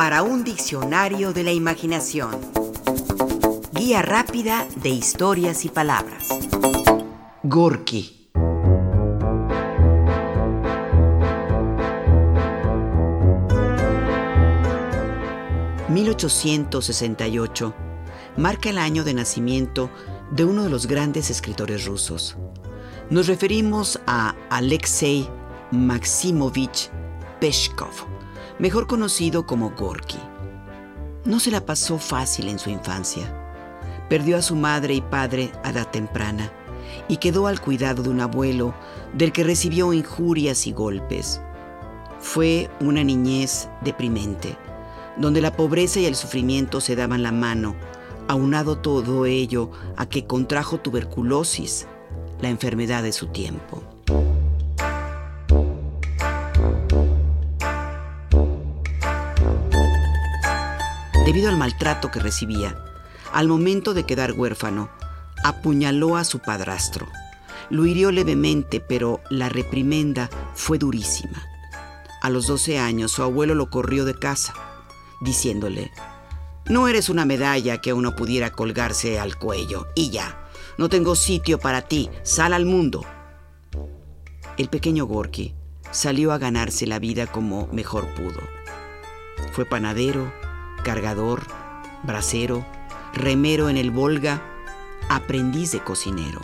para un diccionario de la imaginación. Guía rápida de historias y palabras. Gorky. ...1868... marca el año de nacimiento de uno de los grandes escritores rusos. Nos referimos a Alexei Maximovich Peshkov, mejor conocido como Gorky. No se la pasó fácil en su infancia. Perdió a su madre y padre a edad temprana y quedó al cuidado de un abuelo del que recibió injurias y golpes. Fue una niñez deprimente, donde la pobreza y el sufrimiento se daban la mano, aunado todo ello a que contrajo tuberculosis, la enfermedad de su tiempo. Debido al maltrato que recibía. Al momento de quedar huérfano, apuñaló a su padrastro. Lo hirió levemente, pero la reprimenda fue durísima. A los 12 años, su abuelo lo corrió de casa, diciéndole, no eres una medalla que uno pudiera colgarse al cuello, y ya, no tengo sitio para ti, sal al mundo. El pequeño Gorky salió a ganarse la vida como mejor pudo. Fue panadero, cargador, bracero, remero en el Volga, aprendiz de cocinero.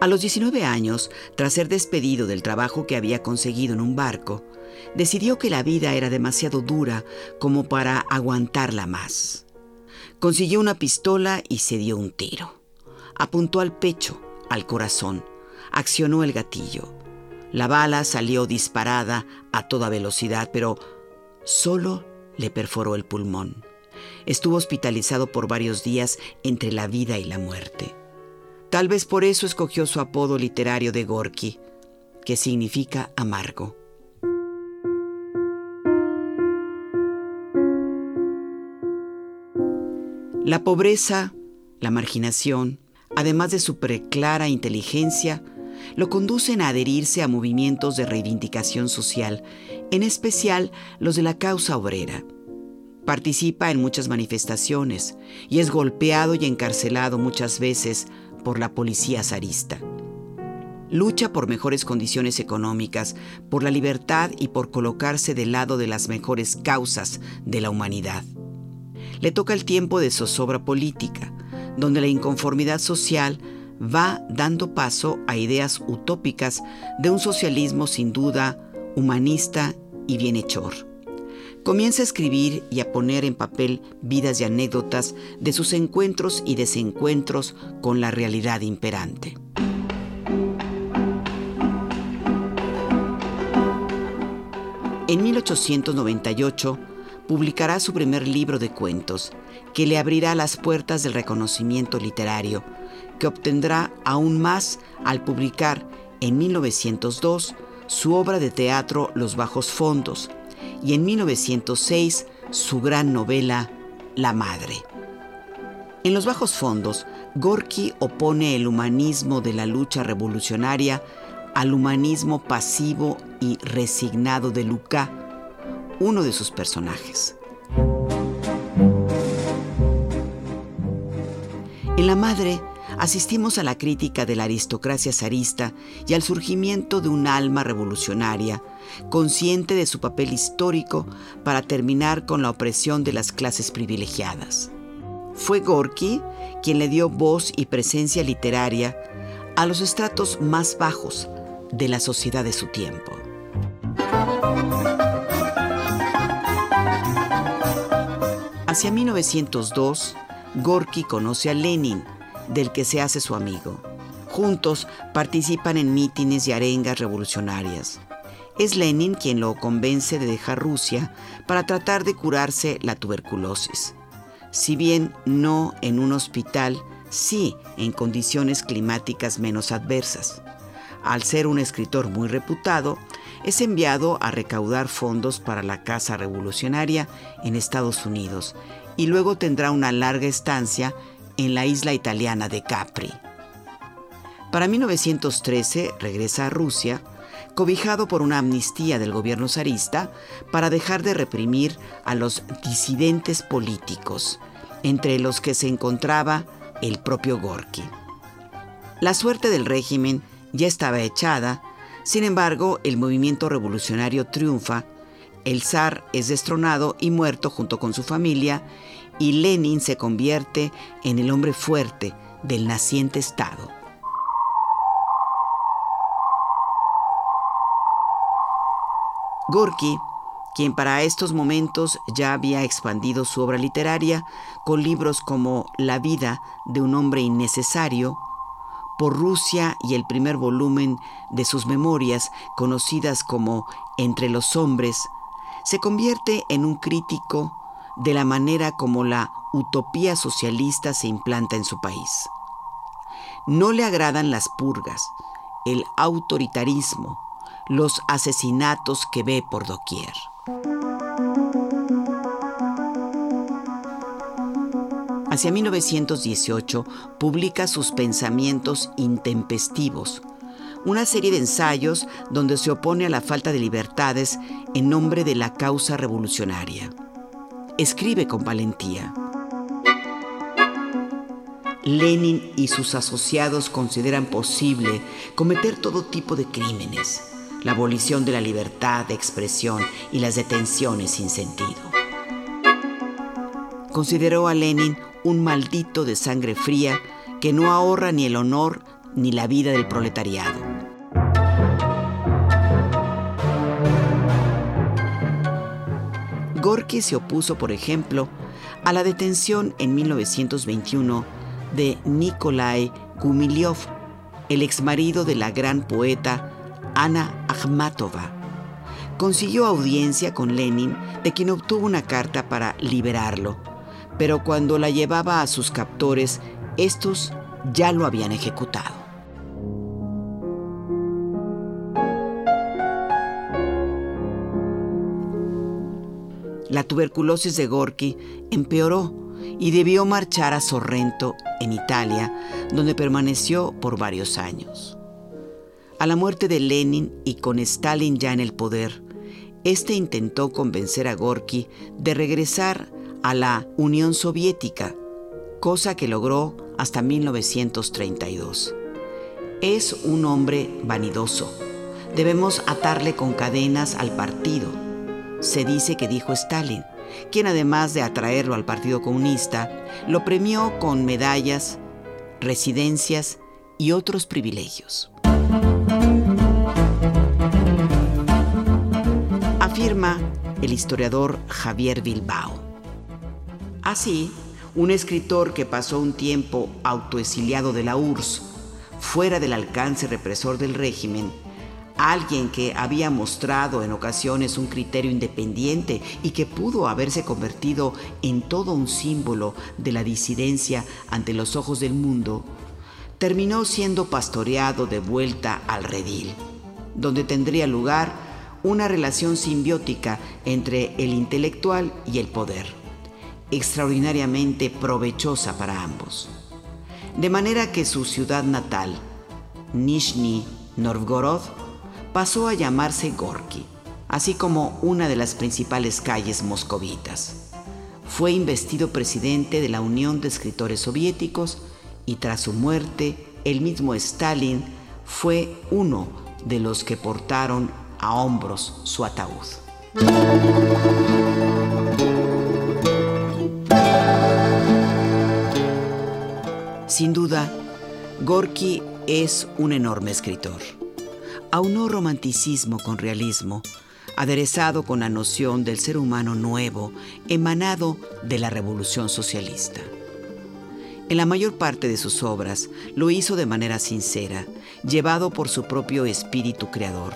A los 19 años, tras ser despedido del trabajo que había conseguido en un barco, decidió que la vida era demasiado dura como para aguantarla más. Consiguió una pistola y se dio un tiro. Apuntó al pecho, al corazón. Accionó el gatillo. La bala salió disparada a toda velocidad, pero solo le perforó el pulmón. Estuvo hospitalizado por varios días entre la vida y la muerte. Tal vez por eso escogió su apodo literario de Gorky, que significa amargo. La pobreza, la marginación, además de su preclara inteligencia, lo conducen a adherirse a movimientos de reivindicación social, en especial los de la causa obrera. Participa en muchas manifestaciones y es golpeado y encarcelado muchas veces por la policía zarista. Lucha por mejores condiciones económicas, por la libertad y por colocarse del lado de las mejores causas de la humanidad. Le toca el tiempo de zozobra política, donde la inconformidad social va dando paso a ideas utópicas de un socialismo sin duda humanista y bienhechor. Comienza a escribir y a poner en papel vidas y anécdotas de sus encuentros y desencuentros con la realidad imperante. En 1898, publicará su primer libro de cuentos, que le abrirá las puertas del reconocimiento literario, que obtendrá aún más al publicar en 1902 su obra de teatro Los Bajos Fondos y en 1906 su gran novela La Madre. En Los Bajos Fondos, Gorky opone el humanismo de la lucha revolucionaria al humanismo pasivo y resignado de Lucas, uno de sus personajes. En La Madre asistimos a la crítica de la aristocracia zarista y al surgimiento de un alma revolucionaria, consciente de su papel histórico para terminar con la opresión de las clases privilegiadas. Fue Gorky quien le dio voz y presencia literaria a los estratos más bajos de la sociedad de su tiempo. Hacia 1902, Gorky conoce a Lenin, del que se hace su amigo. Juntos participan en mítines y arengas revolucionarias. Es Lenin quien lo convence de dejar Rusia para tratar de curarse la tuberculosis. Si bien no en un hospital, sí en condiciones climáticas menos adversas. Al ser un escritor muy reputado, es enviado a recaudar fondos para la Casa Revolucionaria en Estados Unidos y luego tendrá una larga estancia en la isla italiana de Capri. Para 1913 regresa a Rusia, cobijado por una amnistía del gobierno zarista para dejar de reprimir a los disidentes políticos, entre los que se encontraba el propio Gorky. La suerte del régimen ya estaba echada, sin embargo, el movimiento revolucionario triunfa, el zar es destronado y muerto junto con su familia, y Lenin se convierte en el hombre fuerte del naciente Estado. Gorky, quien para estos momentos ya había expandido su obra literaria con libros como La vida de un hombre innecesario, por Rusia y el primer volumen de sus memorias, conocidas como Entre los hombres, se convierte en un crítico de la manera como la utopía socialista se implanta en su país. No le agradan las purgas, el autoritarismo, los asesinatos que ve por doquier. Hacia 1918 publica sus pensamientos intempestivos, una serie de ensayos donde se opone a la falta de libertades en nombre de la causa revolucionaria. Escribe con valentía. Lenin y sus asociados consideran posible cometer todo tipo de crímenes, la abolición de la libertad de expresión y las detenciones sin sentido. Consideró a Lenin un maldito de sangre fría que no ahorra ni el honor ni la vida del proletariado. Gorky se opuso, por ejemplo, a la detención en 1921 de Nikolai Gumilyov, el exmarido de la gran poeta Ana Akhmatova. Consiguió audiencia con Lenin, de quien obtuvo una carta para liberarlo, pero cuando la llevaba a sus captores, estos ya lo habían ejecutado. Tuberculosis de Gorky empeoró y debió marchar a Sorrento, en Italia, donde permaneció por varios años. A la muerte de Lenin y con Stalin ya en el poder, este intentó convencer a Gorky de regresar a la Unión Soviética, cosa que logró hasta 1932. Es un hombre vanidoso. Debemos atarle con cadenas al partido. Se dice que dijo Stalin, quien además de atraerlo al Partido Comunista, lo premió con medallas, residencias y otros privilegios. Afirma el historiador Javier Bilbao. Así, un escritor que pasó un tiempo autoexiliado de la URSS, fuera del alcance represor del régimen, alguien que había mostrado en ocasiones un criterio independiente y que pudo haberse convertido en todo un símbolo de la disidencia ante los ojos del mundo, terminó siendo pastoreado de vuelta al redil, donde tendría lugar una relación simbiótica entre el intelectual y el poder extraordinariamente provechosa para ambos. De manera que su ciudad natal, Nizhny Novgorod, pasó a llamarse Gorky, así como una de las principales calles moscovitas. Fue investido presidente de la Unión de Escritores Soviéticos y tras su muerte, el mismo Stalin fue uno de los que portaron a hombros su ataúd. Sin duda, Gorky es un enorme escritor. Aunó romanticismo con realismo, aderezado con la noción del ser humano nuevo emanado de la revolución socialista. En la mayor parte de sus obras lo hizo de manera sincera, llevado por su propio espíritu creador.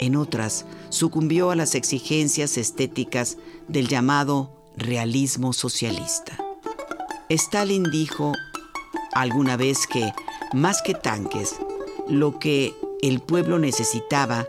En otras, sucumbió a las exigencias estéticas del llamado realismo socialista. Stalin dijo alguna vez que, más que tanques, lo que el pueblo necesitaba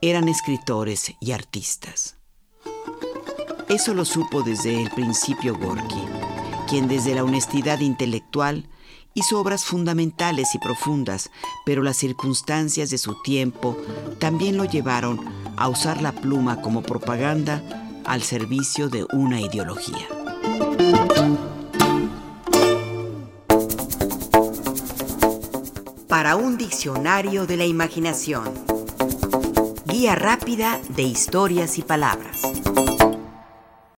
eran escritores y artistas. Eso lo supo desde el principio Gorky, quien desde la honestidad intelectual Hizo obras fundamentales y profundas, pero las circunstancias de su tiempo también lo llevaron a usar la pluma como propaganda al servicio de una ideología. Para un diccionario de la imaginación. Guía rápida de historias y palabras.